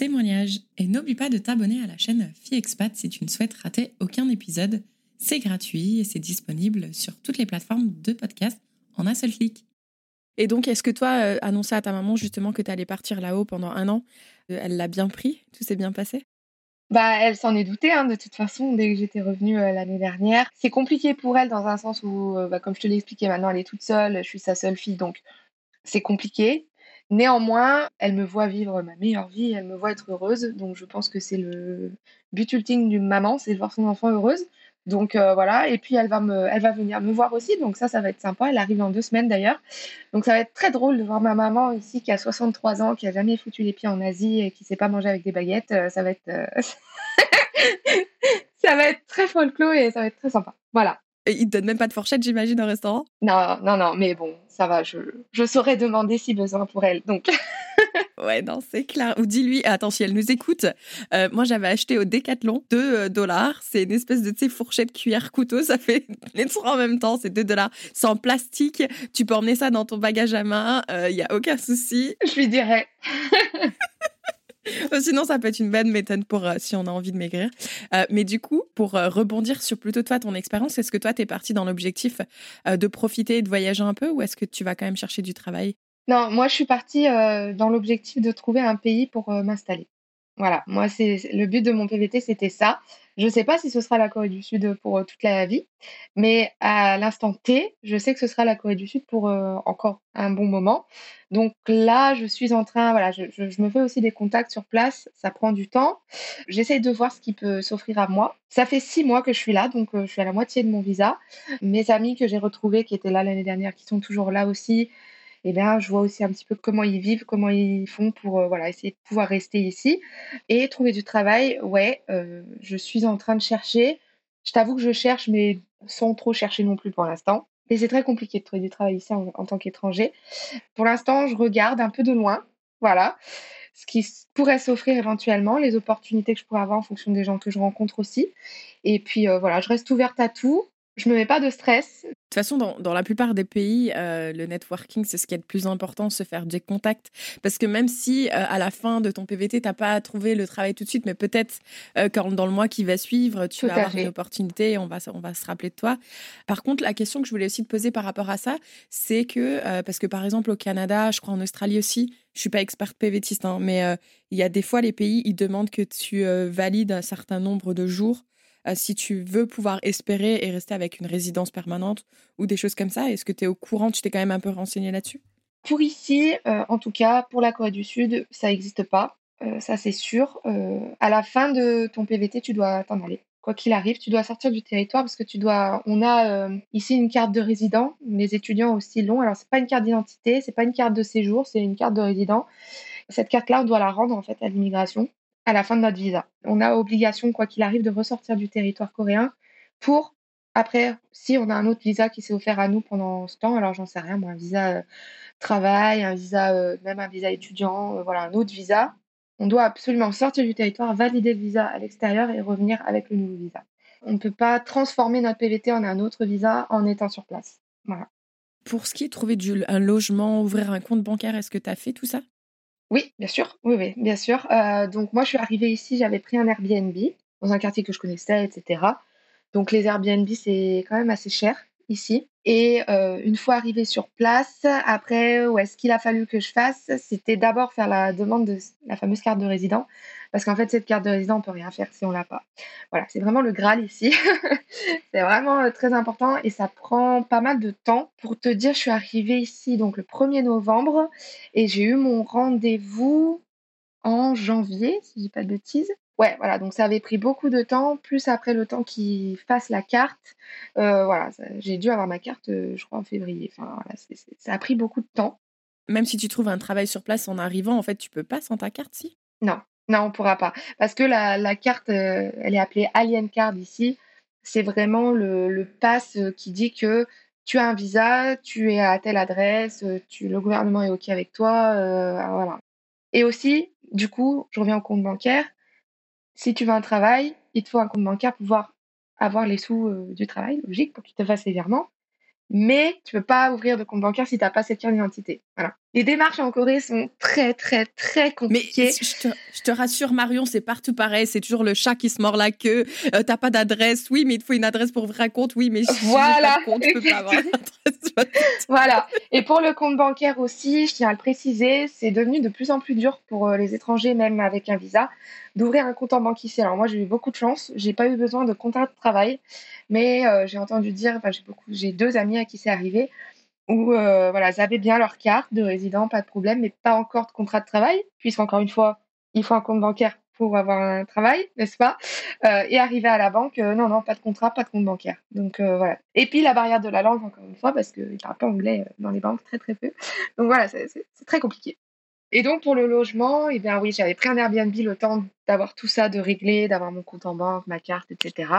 témoignage. Et n'oublie pas de t'abonner à la chaîne Fille Expat si tu ne souhaites rater aucun épisode. C'est gratuit et c'est disponible sur toutes les plateformes de podcast en un seul clic. Et donc, est-ce que toi, euh, annoncer à ta maman justement que tu allais partir là-haut pendant un an, euh, elle l'a bien pris Tout s'est bien passé? Bah, elle s'en est doutée, hein, de toute façon, dès que j'étais revenue euh, l'année dernière. C'est compliqué pour elle dans un sens où, bah, comme je te l'ai expliqué, maintenant elle est toute seule, je suis sa seule fille, donc c'est compliqué. Néanmoins, elle me voit vivre ma meilleure vie, elle me voit être heureuse. Donc, je pense que c'est le but ultime d'une maman, c'est de voir son enfant heureuse. Donc euh, voilà, et puis elle va me, elle va venir me voir aussi, donc ça, ça va être sympa. Elle arrive dans deux semaines d'ailleurs, donc ça va être très drôle de voir ma maman ici qui a 63 ans, qui a jamais foutu les pieds en Asie et qui sait pas manger avec des baguettes. Euh, ça va être, euh, ça va être très folklore et ça va être très sympa. Voilà. Et il te donne même pas de fourchette, j'imagine, au restaurant? Non, non, non, mais bon, ça va, je, je saurais demander si besoin pour elle. Donc. ouais, non, c'est clair. Ou dis-lui, attends, si elle nous écoute, euh, moi j'avais acheté au Decathlon 2 euh, dollars. C'est une espèce de fourchette, cuillère, couteau. Ça fait les trois en même temps. C'est 2 dollars. C'est en plastique. Tu peux emmener ça dans ton bagage à main. Il euh, n'y a aucun souci. Je lui dirais. Sinon, ça peut être une bonne méthode pour euh, si on a envie de maigrir. Euh, mais du coup, pour euh, rebondir sur plutôt toi, ton expérience, est-ce que toi, tu es parti dans l'objectif de profiter et de voyager un peu ou est-ce que tu vas quand même chercher du travail? Non, moi, je suis partie dans l'objectif de trouver un pays pour m'installer. Voilà, moi, c'est le but de mon PVT, c'était ça. Je ne sais pas si ce sera la Corée du Sud pour toute la vie, mais à l'instant T, je sais que ce sera la Corée du Sud pour encore un bon moment. Donc là, je suis en train, voilà, je, je, me fais aussi des contacts sur place, ça prend du temps. J'essaie de voir ce qui peut s'offrir à moi. Ça fait six mois que je suis là, donc je suis à la moitié de mon visa. Mes amis que j'ai retrouvés, qui étaient là l'année dernière, qui sont toujours là aussi, et bien, je vois aussi un petit peu comment ils vivent, comment ils font pour euh, voilà, essayer de pouvoir rester ici. Et trouver du travail, ouais, euh, je suis en train de chercher. Je t'avoue que je cherche, mais sans trop chercher non plus pour l'instant. Et c'est très compliqué de trouver du travail ici en, tant qu'étranger. Pour l'instant, je regarde un peu de loin, voilà, ce qui pourrait s'offrir éventuellement, les opportunités que je pourrais avoir en fonction des gens que je rencontre aussi. Et puis euh, voilà, je reste ouverte à tout je me mets pas de stress. De toute façon, dans, la plupart des pays, euh, le networking, c'est ce qui est le plus important, se faire des contacts. Parce que même si euh, à la fin de ton PVT, tu n'as pas trouvé le travail tout de suite, mais peut-être euh, quand dans le mois qui va suivre, tu vas avoir une opportunité et on va, on va se rappeler de toi. Par contre, la question que je voulais aussi te poser par rapport à ça, c'est que, parce que par exemple au Canada, je crois en Australie aussi, je suis pas experte PVTiste, hein, mais il y a des fois les pays, ils demandent que tu valides un certain nombre de jours euh, si tu veux pouvoir espérer et rester avec une résidence permanente ou des choses comme ça Est-ce que tu es au courant? Tu t'es quand même un peu renseigné là-dessus? Pour ici, euh, en tout cas, pour la Corée du Sud, ça n'existe pas. Euh, ça, c'est sûr. à la fin de ton PVT, tu dois t'en aller. Quoi qu'il arrive, tu dois sortir du territoire parce que tu dois. On a ici une carte de résident. Les étudiants aussi l'ont. Alors, c'est pas une carte d'identité, c'est pas une carte de séjour, c'est une carte de résident. Cette carte-là, on doit la rendre en fait à l'immigration à la fin de notre visa. On a obligation, quoi qu'il arrive, de ressortir du territoire coréen pour, après, si on a un autre visa qui s'est offert à nous pendant ce temps, alors j'en sais rien, moi, un visa euh, travail, un visa, euh, même un visa étudiant, euh, voilà, un autre visa, on doit absolument sortir du territoire, valider le visa à l'extérieur et revenir avec le nouveau visa. On ne peut pas transformer notre PVT en un autre visa en étant sur place. Voilà. Pour ce qui est de trouver du, un logement, ouvrir un compte bancaire, est-ce que tu as fait tout ça? Oui, bien sûr. Oui, oui, bien sûr. Euh, donc moi, je suis arrivée ici, j'avais pris un Airbnb dans un quartier que je connaissais, etc. Donc les Airbnb, c'est quand même assez cher ici. Et une fois arrivé sur place, après, où est-ce qu'il a fallu que je fasse? C'était d'abord faire la demande de la fameuse carte de résident. Parce qu'en fait, cette carte de résident, on peut rien faire si on l'a pas. Voilà, c'est vraiment le Graal ici. c'est vraiment très important et ça prend pas mal de temps. Pour te dire, je suis arrivée ici donc le 1er novembre et j'ai eu mon rendez-vous en janvier, si je dis pas de bêtises. Ouais, voilà, donc ça avait pris beaucoup de temps, plus après le temps qu'il fasse la carte. Euh, voilà, j'ai dû avoir ma carte, euh, je crois, en février. Enfin, voilà, ça a pris beaucoup de temps. Même si tu trouves un travail sur place en arrivant, en fait, tu peux pas sans ta carte, si? Non, non, on pourra pas. Parce que la, carte, euh, elle est appelée Alien Card ici. C'est vraiment le, le pass qui dit que tu as un visa, tu es à telle adresse, tu, le gouvernement est OK avec toi. voilà. Et aussi, du coup, je reviens au compte bancaire si tu veux un travail, il te faut un compte bancaire pour pouvoir avoir les sous euh, du travail, logique, pour qu'il te fasse les virements mais tu peux pas ouvrir de compte bancaire si tu n'as pas cette carte d'identité. Voilà. Les démarches en Corée sont très, très, très compliquées. Mais je te, rassure, Marion, c'est partout pareil. C'est toujours le chat qui se mord la queue. Euh, T'as pas d'adresse. Oui, mais il te faut une adresse pour ouvrir un compte. Oui, mais si voilà. pas de compte, peux pas avoir voilà. Et pour le compte bancaire aussi, je tiens à le préciser, c'est devenu de plus en plus dur pour euh, les étrangers, même avec un visa, d'ouvrir un compte en banque ici. Alors moi, j'ai eu beaucoup de chance. J'ai pas eu besoin de contrat de travail. Mais euh, j'ai entendu dire, enfin, j'ai beaucoup, j'ai deux amis à qui c'est arrivé, où euh, voilà, ils avaient bien leur carte de résident, pas de problème, mais pas encore de contrat de travail, puisqu'encore une fois, il faut un compte bancaire pour avoir un travail, n'est-ce pas? Euh, Et arriver à la banque, non, non, pas de contrat, pas de compte bancaire. Donc voilà. Et puis la barrière de la langue, encore une fois, parce qu'ils parlent pas anglais dans les banques, très très peu. Donc voilà, c'est très compliqué. Et donc pour le logement, eh bien oui, j'avais pris un Airbnb le temps d'avoir tout ça, de régler, d'avoir mon compte en banque, ma carte, etc.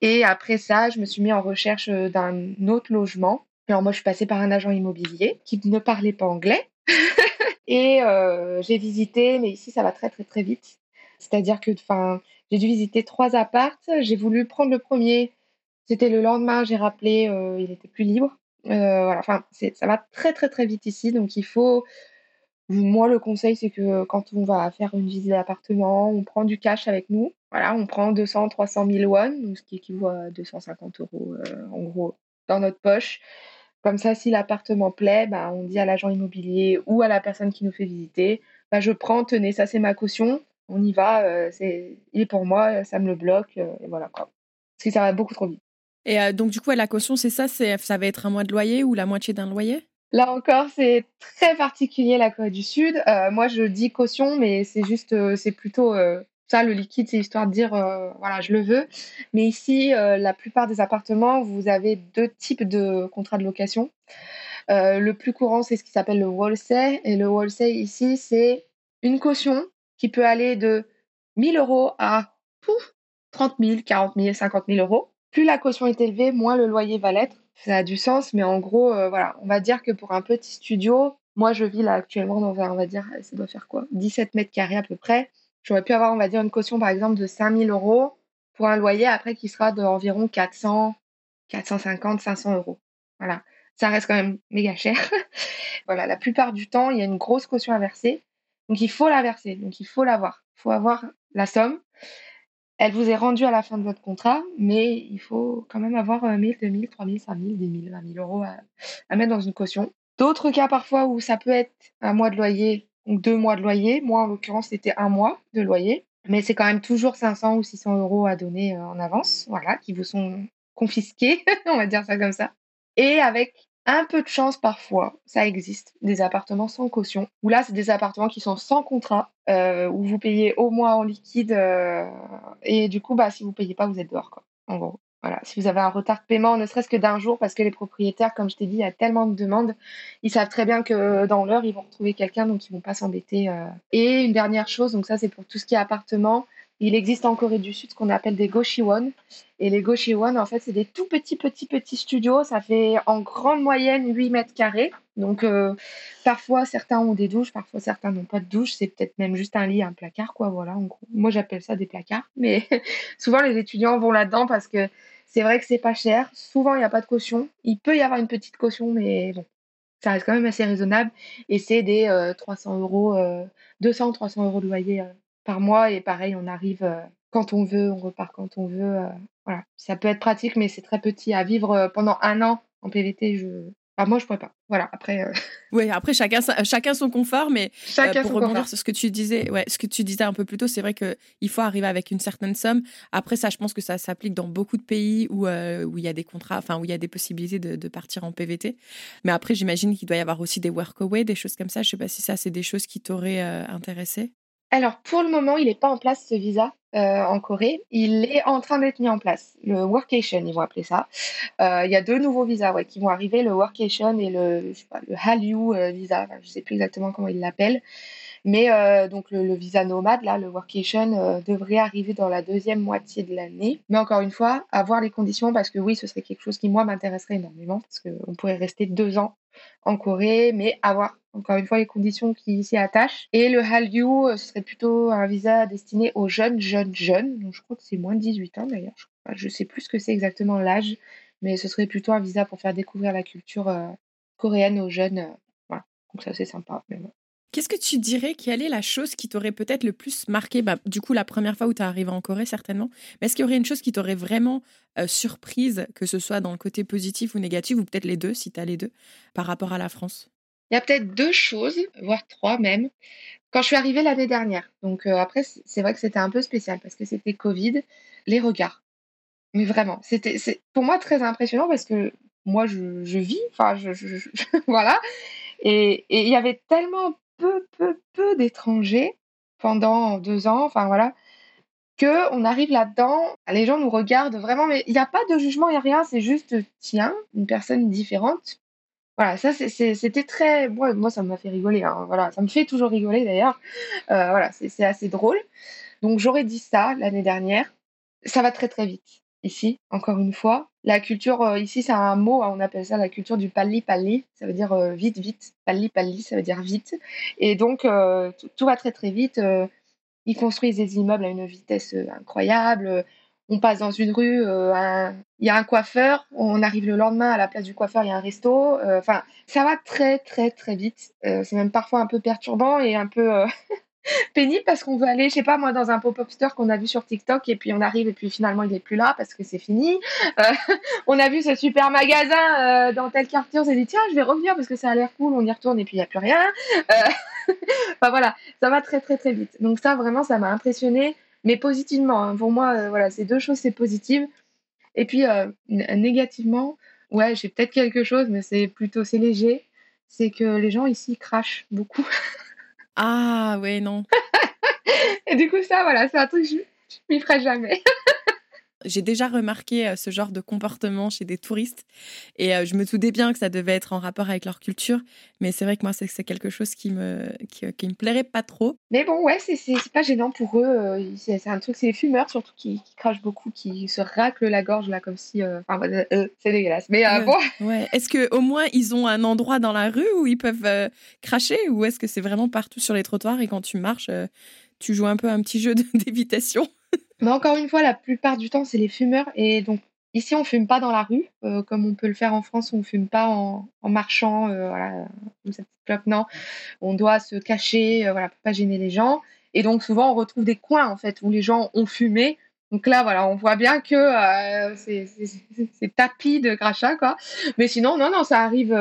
Et après ça, je me suis mis en recherche euh, d'un autre logement. Alors moi, je suis passée par un agent immobilier qui ne parlait pas anglais. et euh, j'ai visité, mais ici ça va très très très vite. C'est-à-dire que, j'ai dû visiter trois appartes. J'ai voulu prendre le premier. C'était le lendemain, j'ai rappelé, euh, il était plus libre. voilà, enfin, ça va très très très vite ici, donc il faut moi, le conseil, c'est que quand on va faire une visite d'appartement, on prend du cash avec nous. Voilà, on prend 200, 300 000 won, ce qui équivaut à 250 euros euh, en gros dans notre poche. Comme ça, si l'appartement plaît, bah, on dit à l'agent immobilier ou à la personne qui nous fait visiter, bah, je prends, tenez, ça c'est ma caution, on y va, euh, c'est, il est pour moi, ça me le bloque, euh, et voilà quoi. Parce que ça va beaucoup trop vite. Et donc du coup, la caution, c'est ça, c'est, ça va être un mois de loyer ou la moitié d'un loyer? Là encore, c'est très particulier la Corée du Sud. Euh, moi, je dis caution, mais c'est juste, euh, c'est plutôt euh, le liquide, c'est histoire de dire, voilà, je le veux. Mais ici, la plupart des appartements, vous avez deux types de contrats de location. le plus courant, c'est ce qui s'appelle le wholesale. Et le wholesale ici, c'est une caution qui peut aller de 1000 euros à pouf, 30 000, 40 000, 50 000 euros. Plus la caution est élevée, moins le loyer va l'être ça a du sens, mais en gros, euh, voilà, on va dire que pour un petit studio, moi je vis là actuellement dans un, on va dire, ça doit faire quoi? 17 mètres carrés à peu près. J'aurais pu avoir, on va dire, une caution par exemple de 5000 euros pour un loyer après qui sera d'environ 400, 450, 500 euros. Voilà, ça reste quand même méga cher. voilà, la plupart du temps, il y a une grosse caution à verser. Donc il faut la verser, donc il faut l'avoir. Il faut avoir la somme. Elle vous est rendue à la fin de votre contrat, mais il faut quand même avoir 1000, 2000, 3000, 5000, 10 000, 20 000 euros à, mettre dans une caution. D'autres cas parfois où ça peut être un mois de loyer, ou deux mois de loyer. Moi, en l'occurrence, c'était un mois de loyer. Mais c'est quand même toujours 500 ou 600 euros à donner euh, en avance, voilà, qui vous sont confisqués, on va dire ça comme ça. Et avec un peu de chance parfois, ça existe, des appartements sans caution, où là, c'est des appartements qui sont sans contrat, euh, où vous payez au mois en liquide, euh, et du coup, bah, si vous payez pas, vous êtes dehors, quoi, en gros. Voilà, si vous avez un retard de paiement, ne serait-ce que d'un jour, parce que les propriétaires, comme je t'ai dit, il y a tellement de demandes, ils savent très bien que dans l'heure, ils vont retrouver quelqu'un, donc ils vont pas s'embêter. Euh. Et une dernière chose, donc ça c'est pour tout ce qui est appartement, il existe en Corée du Sud ce qu'on appelle des Goshiwon. Et les Goshiwon, en fait, c'est des tout petits, petits, petits studios. Ça fait en grande moyenne 8 mètres carrés. Donc, euh, parfois, certains ont des douches, parfois, certains n'ont pas de douche. C'est peut-être même juste un lit, un placard, quoi. Voilà, Moi, j'appelle ça des placards. Mais souvent, les étudiants vont là-dedans parce que c'est vrai que c'est pas cher. Souvent, il n'y a pas de caution. Il peut y avoir une petite caution, mais bon, ça reste quand même assez raisonnable. Et c'est des 300 euh, euros, 200, euh, 300 euros de loyer par mois. Et pareil, on arrive euh, quand on veut, on repart quand on veut. Euh, voilà, ça peut être pratique, mais c'est très petit. À vivre euh, pendant un an En PVT, je, ah, moi, je pourrais pas. Voilà, après. Euh, oui, après, chacun, chacun son confort, mais euh, pour rebondir sur ce que tu disais, ouais, ce que tu disais un peu plus tôt, c'est vrai qu'il faut arriver avec une certaine somme. Après, ça, je pense que ça s'applique dans beaucoup de pays où, euh, où il y a des contrats, enfin, où il y a des possibilités de, partir en PVT. Mais après, j'imagine qu'il doit y avoir aussi des workaway, des choses comme ça. Je sais pas si ça, c'est des choses qui t'auraient intéressé. Alors, pour le moment, il n'est pas en place ce visa. Euh, en Corée. Il est en train d'être mis en place, le Workation, ils vont appeler ça. Euh, il y a deux nouveaux visas qui vont arriver, le Workation et le, euh, visa, je ne sais plus exactement comment ils l'appellent. Mais donc le, visa nomade, là, le Workation, devrait arriver dans la deuxième moitié de l'année. Mais encore une fois, à voir les conditions, parce que oui, ce serait quelque chose qui, moi, m'intéresserait énormément, parce qu'on pourrait rester deux ans en Corée, mais avoir encore une fois les conditions qui s'y attachent. Et le Hallyu, euh, ce serait plutôt un visa destiné aux jeunes, jeunes, jeunes. Donc je crois que c'est moins de 18 ans d'ailleurs. Je sais plus ce que c'est exactement l'âge, mais ce serait plutôt un visa pour faire découvrir la culture euh, coréenne aux jeunes. Euh, voilà. Donc ça c'est sympa. Qu'est-ce que tu dirais quelle est la chose qui t'aurait peut-être le plus marqué? Bah, Du coup, la première fois où tu es arrivé en Corée, certainement. Mais est-ce qu'il y aurait une chose qui t'aurait vraiment euh, surprise, que ce soit dans le côté positif ou négatif, ou peut-être les deux, si tu as les deux, par rapport à la France? Il y a peut-être deux choses, voire trois même. Quand je suis arrivée l'année dernière, donc euh, après, c'est vrai que c'était un peu spécial parce que c'était Covid, les regards. Mais vraiment, c'était pour moi très impressionnant parce que moi, je, vis, enfin, je, voilà. Et il y avait tellement peu, peu, peu d'étrangers pendant deux ans, enfin voilà, que on arrive là-dedans, les gens nous regardent vraiment, mais il n'y a pas de jugement, il n'y a rien, c'est juste, tiens, une personne différente. Voilà, ça c'était très, moi, moi ça m'a fait rigoler, hein, voilà, ça me fait toujours rigoler d'ailleurs, euh, voilà, c'est assez drôle. Donc j'aurais dit ça l'année dernière, ça va très très vite ici, encore une fois. La culture, euh, ici, c'est un mot, hein, on appelle ça la culture du palli-palli, ça veut dire euh, vite, vite. Palli-palli, ça veut dire vite. Et donc, euh, tout va très, très vite. ils construisent des immeubles à une vitesse incroyable. On passe dans une rue, il y a un coiffeur, on arrive le lendemain à la place du coiffeur, il y a un resto. Enfin, ça va très, très, très vite. c'est même parfois un peu perturbant et un peu pénible parce qu'on veut aller, je sais pas moi, dans un pop-up store qu'on a vu sur TikTok et puis on arrive et puis finalement il est plus là parce que c'est fini. Euh, on a vu ce super magasin euh, dans tel quartier, on s'est dit tiens je vais revenir parce que ça a l'air cool, on y retourne et puis il y a plus rien. Euh, enfin voilà, ça va très très très vite. Donc ça vraiment ça m'a impressionné, mais positivement. Hein. Pour moi voilà ces deux choses c'est positive. Et puis négativement, ouais j'ai peut-être quelque chose mais c'est plutôt c'est léger, c'est que les gens ici crachent beaucoup. Ah ouais, non. et du coup, ça, voilà, c'est un truc que je, je m'y ferai jamais. J'ai déjà remarqué euh, ce genre de comportement chez des touristes et euh, je me doutais bien que ça devait être en rapport avec leur culture, mais c'est vrai que moi c'est quelque chose qui me qui, euh, qui, me plairait pas trop. Mais bon ouais c'est pas gênant pour eux, c'est un truc c'est les fumeurs surtout qui, crachent beaucoup, qui se raclent la gorge là comme si enfin c'est dégueulasse. Mais bon. Ouais. Est-ce que au moins ils ont un endroit dans la rue où ils peuvent cracher ou est-ce que c'est vraiment partout sur les trottoirs et quand tu marches tu joues un peu un petit jeu d'évitation? Mais encore une fois, la plupart du temps, c'est les fumeurs. Et donc, ici, on fume pas dans la rue, euh, comme on peut le faire en France, on fume pas en, marchant, euh, voilà, cette petite Non, on doit se cacher, euh, voilà, pour pas gêner les gens. Et donc, souvent, on retrouve des coins, en fait, où les gens ont fumé. Donc là, voilà, on voit bien que c'est tapis de crachat, quoi. Mais sinon, non, non, ça arrive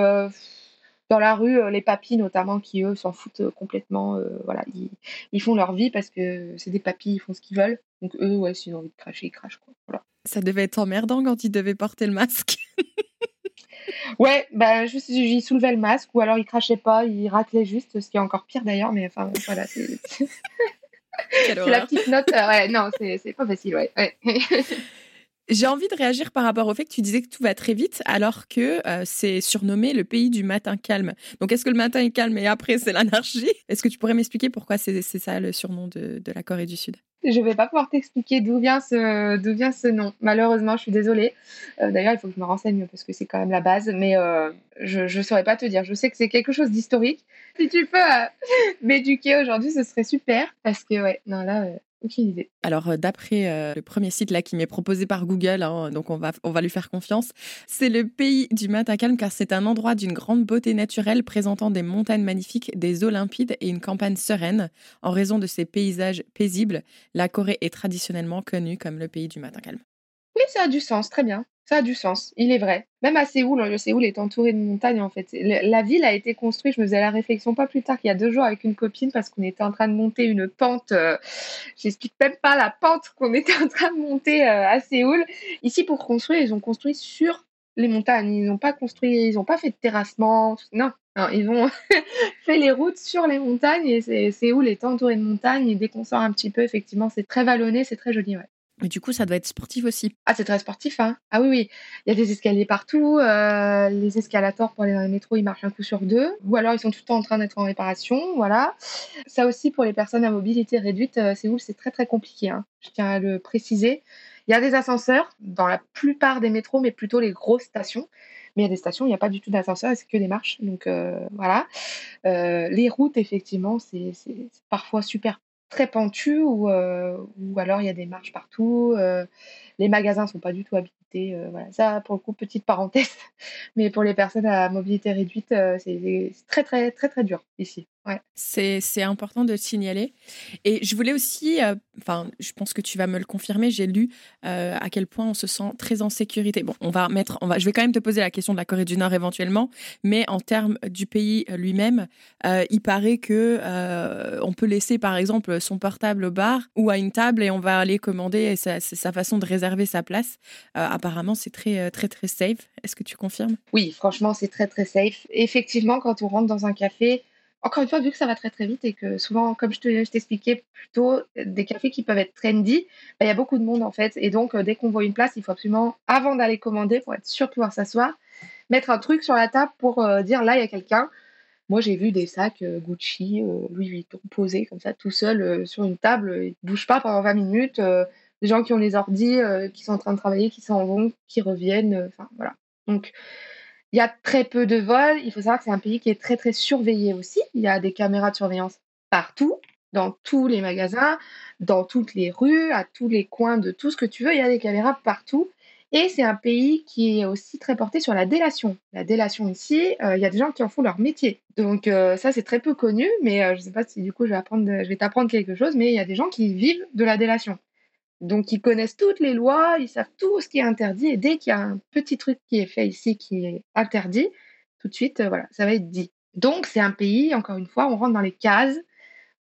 dans la rue, les papis notamment, qui eux s'en foutent complètement. voilà, ils, ils, font leur vie parce que c'est des papis, ils font ce qu'ils veulent. Donc eux, ouais, s'ils ont envie de cracher, ils crachent. Quoi. Voilà. Ça devait être emmerdant quand ils devaient porter le masque. ouais, bah, juste, j'y soulevais le masque, ou alors ils crachaient pas, ils raclaient juste, ce qui est encore pire d'ailleurs, mais enfin, voilà. C'est la petite note. Euh, ouais, non, c'est pas facile, ouais. ouais. J'ai envie de réagir par rapport au fait que tu disais que tout va très vite, alors que euh, c'est surnommé le pays du matin calme. Donc, est-ce que le matin est calme et après c'est l'anarchie? Est-ce que tu pourrais m'expliquer pourquoi c'est ça le surnom de, la Corée du Sud? Je vais pas pouvoir t'expliquer d'où vient ce vient ce nom. Malheureusement, je suis désolée. Euh, d'ailleurs, il faut que je me renseigne parce que c'est quand même la base, mais euh, je ne saurais pas te dire. Je sais que c'est quelque chose d'historique. Si tu peux m'éduquer aujourd'hui, ce serait super parce que ouais, non là, Alors, euh, d'après euh, le premier site là qui m'est proposé par Google, hein, donc on va, on va lui faire confiance, c'est le pays du matin calme car c'est un endroit d'une grande beauté naturelle présentant des montagnes magnifiques, des eaux limpides et une campagne sereine. En raison de ses paysages paisibles, la Corée est traditionnellement connue comme le pays du matin calme. Oui, ça a du sens, très bien. Ça a du sens, il est vrai. Même à Séoul, le Séoul est entouré de montagnes en fait. La ville a été construite, je me faisais la réflexion pas plus tard qu'il y a deux jours avec une copine parce qu'on était en train de monter une pente, euh, j'explique même pas la pente qu'on était en train de monter euh, à Séoul. Ici pour construire, ils ont construit sur les montagnes, ils n'ont pas construit, ils n'ont pas fait de terrassement, non, ils ont fait les routes sur les montagnes et Séoul est entouré de montagnes et dès qu'on sort un petit peu, effectivement, c'est très vallonné, c'est très joli, ouais. Mais du coup, ça doit être sportif aussi. Ah, c'est très sportif, hein. Ah oui, oui. Il y a des escaliers partout. Euh, les escalators pour aller dans les métros, ils marchent un coup sur deux. Ou alors, ils sont tout le temps en train d'être en réparation. Voilà. Ça aussi, pour les personnes à mobilité réduite, euh, c'est où c'est très, très compliqué. Hein. Je tiens à le préciser. Il y a des ascenseurs dans la plupart des métros, mais plutôt les grosses stations. Mais il y a des stations, il n'y a pas du tout d'ascenseur, c'est que des marches. Donc euh, voilà. les routes, effectivement, c'est parfois super très pentu ou, euh, ou alors il y a des marches partout. Euh, les magasins sont pas du tout habités. Euh, voilà, ça pour le coup petite parenthèse. Mais pour les personnes à mobilité réduite, c'est très très très très dur ici. Ouais. C'est important de le signaler. Et je voulais aussi, euh, enfin, je pense que tu vas me le confirmer, j'ai lu euh, à quel point on se sent très en sécurité. Bon, on va mettre, on va, je vais quand même te poser la question de la Corée du Nord éventuellement, mais en termes du pays lui-même, euh, il paraît que on peut laisser par exemple son portable au bar ou à une table et on va aller commander. C'est sa façon de réserver sa place. Apparemment, c'est très très très safe. Est-ce que tu confirmes? Oui, franchement, c'est très très safe. Effectivement, quand on rentre dans un café, encore une fois, vu que ça va très très vite et que souvent, comme je t'expliquais plus tôt, des cafés qui peuvent être trendy, bah, il y a beaucoup de monde en fait. Et donc, euh, dès qu'on voit une place, il faut absolument, avant d'aller commander, pour être sûr de pouvoir s'asseoir, mettre un truc sur la table pour euh, dire là, il y a quelqu'un. Moi, j'ai vu des sacs euh, Gucci, Louis Vuitton posés comme ça, tout seul sur une table. Ils ne bougent pas pendant 20 minutes. Des gens qui ont les ordis, qui sont en train de travailler, qui s'en vont, qui reviennent. Enfin, voilà. Donc, il y a très peu de vols. Il faut savoir que c'est un pays qui est très très surveillé aussi. Il y a des caméras de surveillance partout, dans tous les magasins, dans toutes les rues, à tous les coins de tout ce que tu veux. Il y a des caméras partout. Et c'est un pays qui est aussi très porté sur la délation. La délation ici, euh, il y a des gens qui en font leur métier. Donc euh, ça, c'est très peu connu, mais euh, je ne sais pas si du coup je vais t'apprendre quelque chose, mais il y a des gens qui vivent de la délation. Donc, ils connaissent toutes les lois, ils savent tout ce qui est interdit. Et dès qu'il y a un petit truc qui est fait ici qui est interdit, tout de suite, euh, voilà, ça va être dit. Donc, c'est un pays, encore une fois, on rentre dans les cases.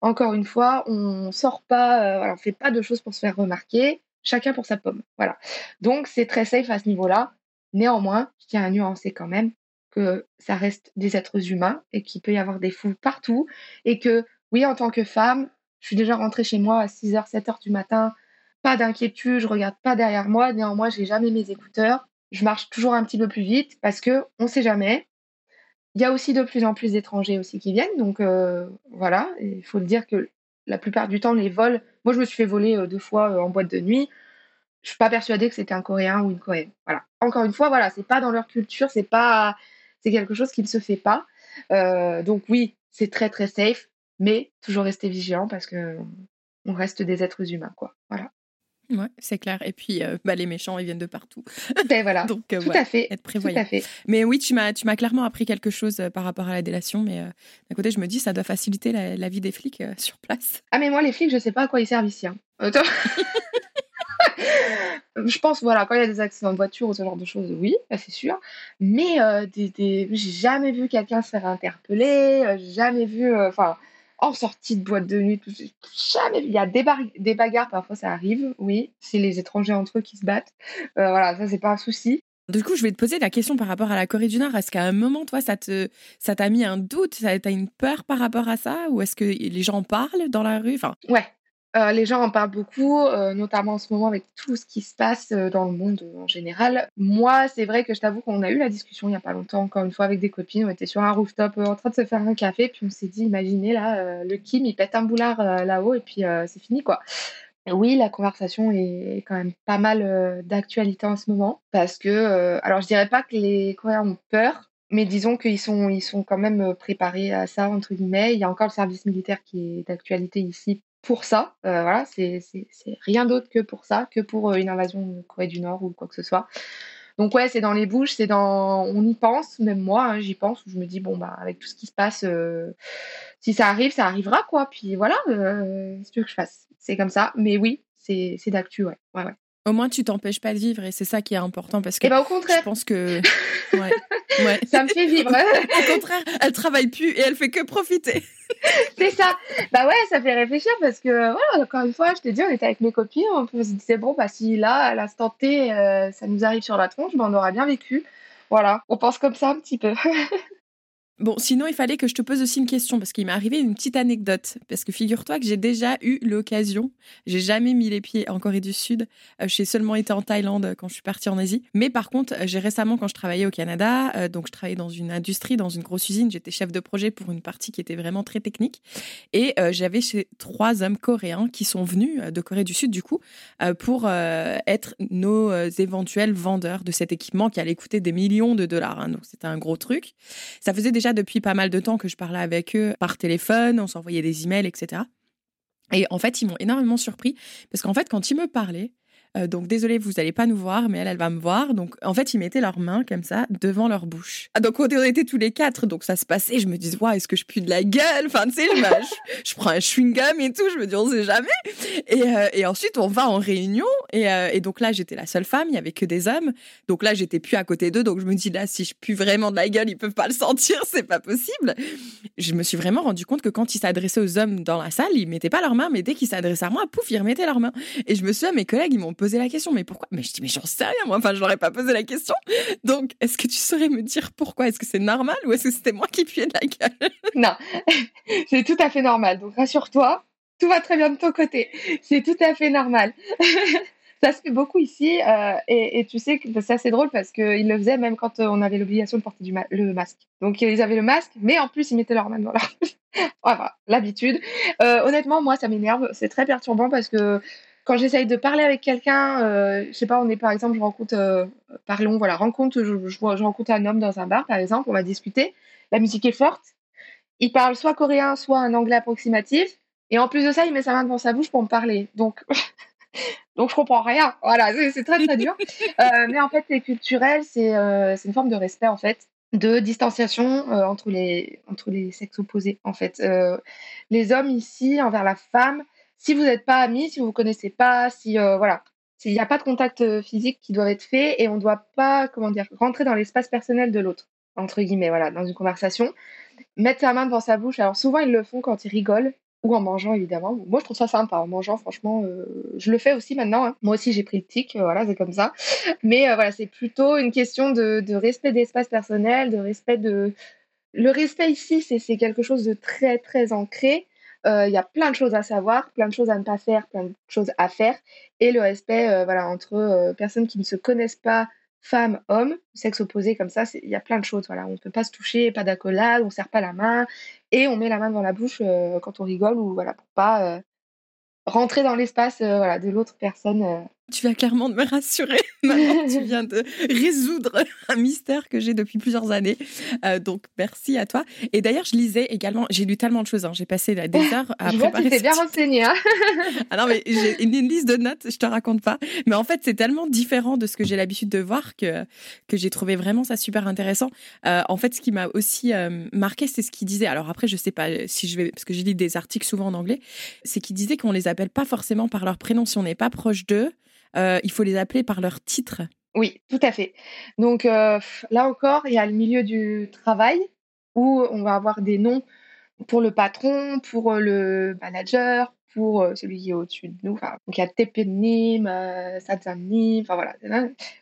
Encore une fois, on sort pas, euh, on fait pas de choses pour se faire remarquer. Chacun pour sa pomme. Voilà. Donc, c'est très safe à ce niveau-là. Néanmoins, je tiens à nuancer quand même que ça reste des êtres humains et qu'il peut y avoir des foules partout. Et que, oui, en tant que femme, je suis déjà rentrée chez moi à 6h, 7h du matin pas d'inquiétude, je regarde pas derrière moi. Néanmoins, j'ai jamais mes écouteurs. Je marche toujours un petit peu plus vite parce que on sait jamais. Il y a aussi de plus en plus d'étrangers aussi qui viennent, donc euh, voilà. Il faut le dire que la plupart du temps, les vols. Moi, je me suis fait voler euh, deux fois euh, en boîte de nuit. Je suis pas persuadée que c'était un Coréen ou une Coréenne. Voilà. Encore une fois, voilà, c'est pas dans leur culture, c'est pas, c'est quelque chose qui ne se fait pas. donc oui, c'est très très safe, mais toujours rester vigilant parce que on reste des êtres humains, quoi. Voilà. Ouais, c'est clair. Et puis, euh, bah, les méchants, ils viennent de partout. Ben voilà. Donc, euh, tout à fait. Être prévoyant. Mais oui, tu m'as, tu m'as clairement appris quelque chose euh, par rapport à la délation. Mais d'un côté, je me dis, ça doit faciliter la, vie des flics sur place. Ah, mais moi, les flics, je sais pas à quoi ils servent ici. Hein. je pense, voilà, quand il y a des accidents de voiture ou ce genre de choses, oui, c'est sûr. Mais des, des... j'ai jamais vu quelqu'un se faire interpeller, jamais vu. Enfin en sortie de boîte de nuit, tout, jamais. Il y a des, des bagarres, parfois ça arrive, oui. C'est les étrangers entre eux qui se battent. Euh, voilà, ça c'est pas un souci. Du coup, je vais te poser la question par rapport à la Corée du Nord. Est-ce qu'à un moment, toi, ça te, ça t'a mis un doute, ça t'a une peur par rapport à ça, ou est-ce que les gens parlent dans la rue? Enfin... Ouais, euh, les gens en parlent beaucoup, euh, notamment en ce moment avec tout ce qui se passe euh, dans le monde en général. Moi, c'est vrai que je t'avoue qu'on a eu la discussion il n'y a pas longtemps, encore une fois, avec des copines. On était sur un rooftop en train de se faire un café, puis on s'est dit, imaginez là, le Kim, il pète un boulard là-haut, et puis c'est fini, quoi. oui, la conversation est quand même pas mal d'actualité en ce moment, parce que, alors je dirais pas que les Coréens ont peur, mais disons qu'ils sont, ils sont quand même préparés à ça, entre guillemets. Il y a encore le service militaire qui est d'actualité ici pour ça. Euh, voilà, c'est rien d'autre que pour ça, que pour euh, une invasion de Corée du Nord ou quoi que ce soit. Donc ouais, c'est dans les bouches, c'est dans, on y pense, même moi, hein, j'y pense. je me dis bon bah avec tout ce qui se passe, euh, si ça arrive, ça arrivera quoi. Puis voilà, euh, ce que je fasse, c'est comme ça. Mais oui, c'est d'actu, ouais, ouais, ouais. Au moins, tu t'empêches pas de vivre et c'est ça qui est important parce que eh ben, au contraire. je pense que ouais, ouais. ça me fait vivre. au contraire, elle travaille plus et elle fait que profiter. c'est ça. Bah ouais, ça fait réfléchir parce que voilà, encore une fois, je t'ai dit, on était avec mes copines, on se disait bon, bah si là, à l'instant T, euh, ça nous arrive sur la tronche, bah, on aura bien vécu. Voilà, on pense comme ça un petit peu. Bon, sinon, il fallait que je te pose aussi une question parce qu'il m'est arrivé une petite anecdote. Parce que figure-toi que j'ai déjà eu l'occasion, j'ai jamais mis les pieds en Corée du Sud. Euh, j'ai seulement été en Thaïlande quand je suis partie en Asie. Mais par contre, euh, j'ai récemment, quand je travaillais au Canada, euh, donc je travaillais dans une industrie, dans une grosse usine, j'étais chef de projet pour une partie qui était vraiment très technique. Et j'avais chez trois hommes coréens qui sont venus de Corée du Sud, du coup, pour être nos éventuels vendeurs de cet équipement qui allait coûter des millions de dollars. Hein. donc c'était un gros truc. Ça faisait déjà depuis pas mal de temps que je parlais avec eux par téléphone, on s'envoyait des emails, etc. Et en fait, ils m'ont énormément surpris parce qu'en fait, quand ils me parlaient, euh, donc désolé, vous n'allez pas nous voir, mais elle, elle va me voir. Donc en fait, ils mettaient leurs mains comme ça devant leur bouche. Ah, donc on était tous les quatre, donc ça se passait. Je me disais, ouais, est-ce que je pue de la gueule? Enfin, tu sais, je, prends un chewing gum et tout. Je me dis, on sait jamais. Et, euh, ensuite, on va en réunion. Et, euh, et donc là, j'étais la seule femme. Il y avait que des hommes. Donc là, j'étais plus à côté d'eux. Donc je me dis là, si je pue vraiment de la gueule, ils peuvent pas le sentir. C'est pas possible. Je me suis vraiment rendu compte que quand ils s'adressaient aux hommes dans la salle, ils mettaient pas leurs mains, mais dès qu'ils s'adressaient à moi, pouf, ils remettaient leurs mains. Et je me suis, mes collègues, ils m'ont posé la question, mais pourquoi? Mais je dis, mais j'en sais rien, moi, enfin, je n'aurais pas posé la question. Donc, est-ce que tu saurais me dire pourquoi? Est-ce que c'est normal ou est-ce que c'était moi qui puais de la gueule? Non, c'est tout à fait normal. Donc, rassure-toi, tout va très bien de ton côté. C'est tout à fait normal. ça se fait beaucoup ici. Euh, et, tu sais que c'est assez drôle parce qu'ils le faisaient même quand euh, on avait l'obligation de porter le masque. Donc ils avaient le masque, mais en plus ils mettaient leur main dans leur. voilà, l'habitude. Euh, honnêtement, moi ça m'énerve. C'est très perturbant parce que quand j'essaye de parler avec quelqu'un, euh, je sais pas, on est par exemple, je rencontre, euh, parlons, voilà, rencontre, je, rencontre un homme dans un bar, par exemple, on va discuter, la musique est forte, il parle soit coréen, soit un anglais approximatif, et en plus de ça, il met sa main devant sa bouche pour me parler. Donc, donc je comprends rien. Voilà, c'est très très dur. Euh, mais en fait, c'est culturel, c'est une forme de respect en fait de distanciation entre les entre les sexes opposés en fait. les hommes ici envers la femme, si vous n'êtes pas amis, si vous vous connaissez pas, si euh, voilà, s'il n'y a pas de contact euh, physique qui doit être fait et on ne doit pas, comment dire, rentrer dans l'espace personnel de l'autre, entre guillemets, voilà, dans une conversation, mettre sa main devant sa bouche. Alors souvent ils le font quand ils rigolent ou en mangeant évidemment. Moi je trouve ça sympa en mangeant, franchement, euh, je le fais aussi maintenant. Hein. Moi aussi j'ai pris le tic, voilà, c'est comme ça. Mais voilà, c'est plutôt une question de, de respect d'espace personnel, de respect de le respect ici, c'est quelque chose de très très ancré. Euh, il y a plein de choses à savoir, plein de choses à ne pas faire, plein de choses à faire. Et le respect euh, voilà, entre euh, personnes qui ne se connaissent pas, femmes, hommes, sexe opposé comme ça, il y a plein de choses. Voilà. On ne peut pas se toucher, pas d'accolade, on ne serre pas la main et on met la main dans la bouche quand on rigole ou voilà, pour pas rentrer dans l'espace voilà, de l'autre personne tu viens clairement de me rassurer. Maintenant, tu viens de résoudre un mystère que j'ai depuis plusieurs années. Euh, donc, merci à toi. Et d'ailleurs, je lisais également, j'ai lu tellement de choses. Hein. J'ai passé des heures à je préparer. Tu t'es bien renseigné. Hein ah non, mais j'ai une, liste de notes, je te raconte pas. Mais en fait, c'est tellement différent de ce que j'ai l'habitude de voir que, que j'ai trouvé vraiment ça super intéressant. Euh, en fait, ce qui m'a aussi euh, marqué, c'est ce qu'il disait. Alors après, je sais pas si je vais, parce que j'ai lu des articles souvent en anglais, c'est qu'il disait qu'on les appelle pas forcément par leur prénom si on n'est pas proche d'eux. Euh, il faut les appeler par leur titre. Oui, tout à fait. Donc euh, là encore, il y a le milieu du travail où on va avoir des noms pour le patron, pour euh, le manager, pour celui qui est au-dessus de nous. donc il y a TP Nim, enfin voilà.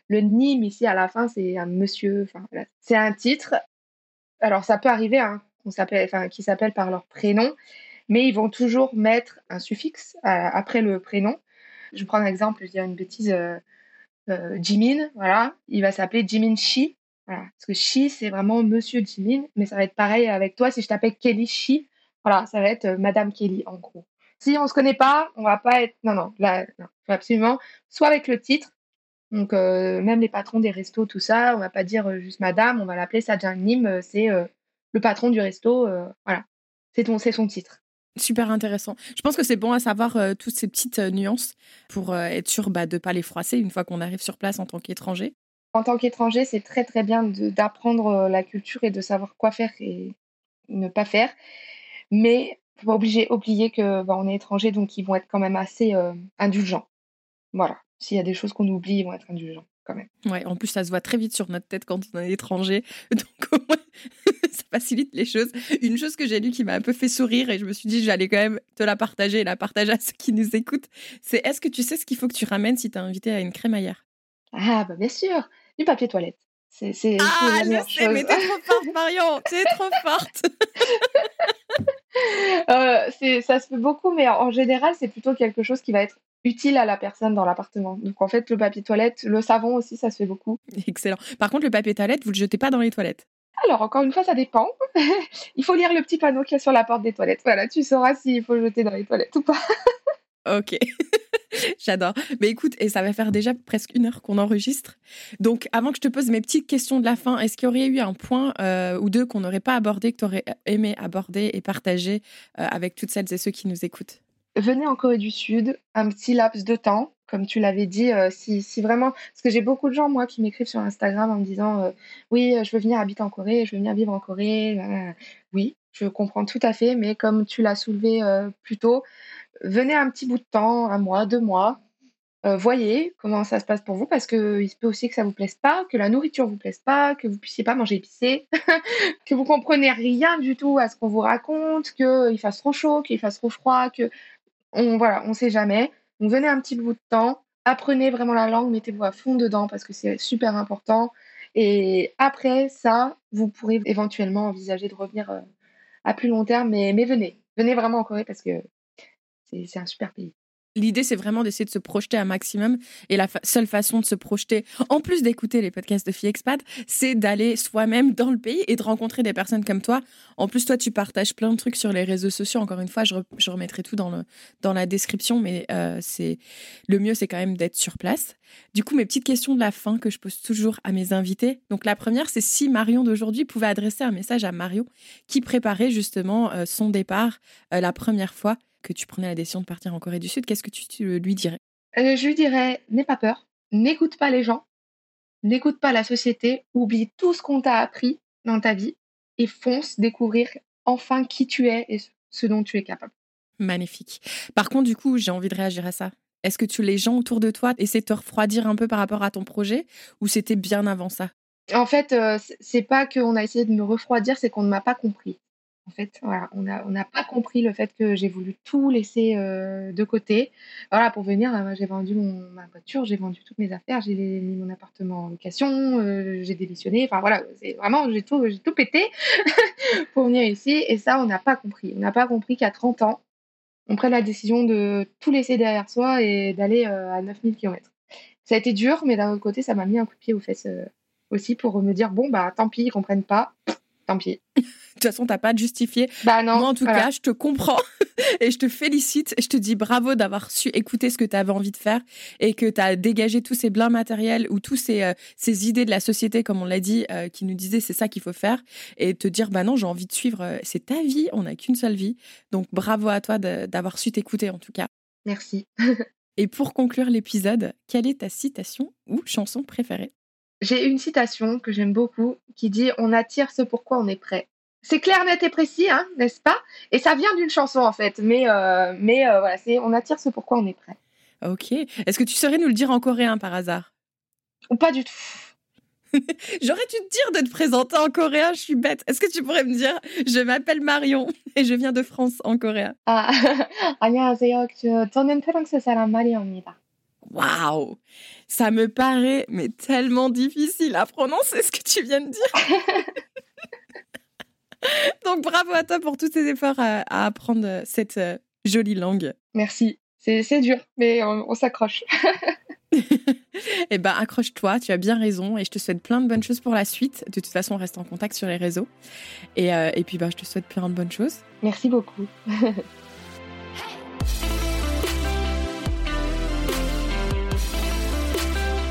Le Nim ici à la fin, c'est un monsieur, c'est un titre. Alors ça peut arriver hein, qu'on s'appelle, enfin qui s'appelle par leur prénom, mais ils vont toujours mettre un suffixe après le prénom. Je prends un exemple, je dis une bêtise, euh, euh, Jimin, voilà, il va s'appeler Jimin Shi, voilà, parce que Shi, c'est vraiment Monsieur Jimin, mais ça va être pareil avec toi si je t'appelle Kelly Shi, voilà, ça va être euh, Madame Kelly, en gros. Si on se connaît pas, on va pas être, non, non, là, non, absolument, soit avec le titre, donc même les patrons des restos, tout ça, on va pas dire juste Madame, on va l'appeler Sajang Nim, c'est le patron du resto, voilà, c'est c'est son titre. Super intéressant. Je pense que c'est bon à savoir euh, toutes ces petites euh, nuances pour euh, être sûr bah, de ne pas les froisser une fois qu'on arrive sur place en tant qu'étranger. En tant qu'étranger, c'est très très bien d'apprendre la culture et de savoir quoi faire et ne pas faire. Mais faut pas oublier, oublier que bah, on est étranger, donc ils vont être quand même assez indulgents. Voilà. s'il y a des choses qu'on oublie, ils vont être indulgents quand même. Ouais, en plus, ça se voit très vite sur notre tête quand on est à l'étranger. Donc, au moins, ça facilite les choses. Une chose que j'ai lue qui m'a un peu fait sourire et je me suis dit, j'allais quand même te la partager et la partager à ceux qui nous écoutent, c'est est-ce que tu sais ce qu'il faut que tu ramènes si tu es invité à une crémaillère? Ah, bah bien sûr, du papier toilette. C'est ah, la meilleure sais, mais t'es trop forte, Marion, t'es trop forte. euh, ça se fait beaucoup, mais en général, c'est plutôt quelque chose qui va être utile à la personne dans l'appartement. Donc en fait, le papier toilette, le savon aussi, ça se fait beaucoup. Excellent. Par contre, le papier toilette, vous le jetez pas dans les toilettes? Alors, encore une fois, ça dépend. Il faut lire le petit panneau qu'il y a sur la porte des toilettes. Voilà, tu sauras s'il faut jeter dans les toilettes ou pas. ok. J'adore. Mais écoute, et ça va faire déjà presque une heure qu'on enregistre. Donc, avant que je te pose mes petites questions de la fin, est-ce qu'il y aurait eu un point euh, ou deux qu'on n'aurait pas abordé, que tu aurais aimé aborder et partager euh, avec toutes celles et ceux qui nous écoutent? Venez en Corée du Sud, un petit laps de temps, comme tu l'avais dit, euh, si, si, vraiment, parce que j'ai beaucoup de gens, moi, qui m'écrivent sur Instagram en me disant, euh, oui, je veux venir habiter en Corée, je veux venir vivre en Corée. oui, je comprends tout à fait, mais comme tu l'as soulevé euh, plus tôt, venez un petit bout de temps, un mois, deux mois, voyez comment ça se passe pour vous, parce qu'il se peut aussi que ça vous plaise pas, que la nourriture vous plaise pas, que vous puissiez pas manger épicé, que vous comprenez rien du tout à ce qu'on vous raconte, qu'il fasse trop chaud, qu'il fasse trop froid, que on voilà, on sait jamais. Donc venez un petit bout de temps, apprenez vraiment la langue, mettez-vous à fond dedans parce que c'est super important. Et après ça, vous pourrez éventuellement envisager de revenir euh, à plus long terme, mais, mais venez, venez vraiment en Corée parce que c'est un super pays. L'idée, c'est vraiment d'essayer de se projeter un maximum. Et la seule façon de se projeter, en plus d'écouter les podcasts de Fille Expat, c'est d'aller soi-même dans le pays et de rencontrer des personnes comme toi. En plus, toi, tu partages plein de trucs sur les réseaux sociaux. Encore une fois, je, remettrai tout dans, le, dans la description, mais euh, c'est le mieux, c'est quand même d'être sur place. Du coup, mes petites questions de la fin que je pose toujours à mes invités. Donc, la première, c'est si Marion d'aujourd'hui pouvait adresser un message à Mario qui préparait justement euh, son départ euh, la première fois que tu prenais la décision de partir en Corée du Sud, qu'est-ce que tu, lui dirais? Euh, Je lui dirais, n'aie pas peur, n'écoute pas les gens, n'écoute pas la société, oublie tout ce qu'on t'a appris dans ta vie et fonce découvrir enfin qui tu es et ce dont tu es capable. Magnifique. Par contre, du coup, j'ai envie de réagir à ça. Est-ce que tu, les gens autour de toi essaient de te refroidir un peu par rapport à ton projet ou c'était bien avant ça? En fait, euh, c'est pas qu'on a essayé de me refroidir, c'est qu'on ne m'a pas compris. En fait, voilà, on n'a pas compris le fait que j'ai voulu tout laisser euh, de côté. Voilà, pour venir, euh, j'ai vendu ma voiture, j'ai vendu toutes mes affaires, j'ai mis mon appartement en location, euh, j'ai démissionné. Enfin voilà, c'est vraiment, j'ai tout, tout pété pour venir ici. Et ça, on n'a pas compris. On n'a pas compris qu'à 30 ans, on prenne la décision de tout laisser derrière soi et d'aller à 9000 km. Ça a été dur, mais d'un autre côté, ça m'a mis un coup de pied aux fesses aussi pour me dire bon, bah tant pis, ils comprennent pas tant pis. de toute façon, t'as pas de justifier. Bah non. Moi, en tout cas, je te comprends et je te félicite et je te dis bravo d'avoir su écouter ce que tu avais envie de faire et que tu as dégagé tous ces blancs matériels ou tous ces, euh, ces idées de la société, comme on l'a dit, euh, qui nous disaient c'est ça qu'il faut faire et te dire bah non, j'ai envie de suivre, euh, c'est ta vie, on n'a qu'une seule vie. Donc bravo à toi d'avoir su t'écouter en tout cas. Merci. et pour conclure l'épisode, quelle est ta citation ou chanson préférée? j'ai une citation que j'aime beaucoup qui dit On attire ce pourquoi on est prêt. C'est clair, net et précis, hein, n'est-ce pas Et ça vient d'une chanson en fait, mais, euh, mais euh, voilà, c'est On attire ce pourquoi on est prêt. Ok. Est-ce que tu saurais nous le dire en coréen par hasard Ou pas du tout. J'aurais dû te dire de te présenter en coréen, je suis bête. Est-ce que tu pourrais me dire Je m'appelle Marion et je viens de France en coréen. Ah, 안녕하세요. 저는 프랑스 사람 마리오입니다. Waouh Ça me paraît mais tellement difficile à prononcer ce que tu viens de dire. Donc bravo à toi pour tous tes efforts à, apprendre cette euh, jolie langue. Merci. C'est dur, mais on, s'accroche. eh ben, accroche-toi, tu as bien raison et je te souhaite plein de bonnes choses pour la suite. De toute façon, on reste en contact sur les réseaux. Et, euh, et puis, bah, je te souhaite plein de bonnes choses. Merci beaucoup.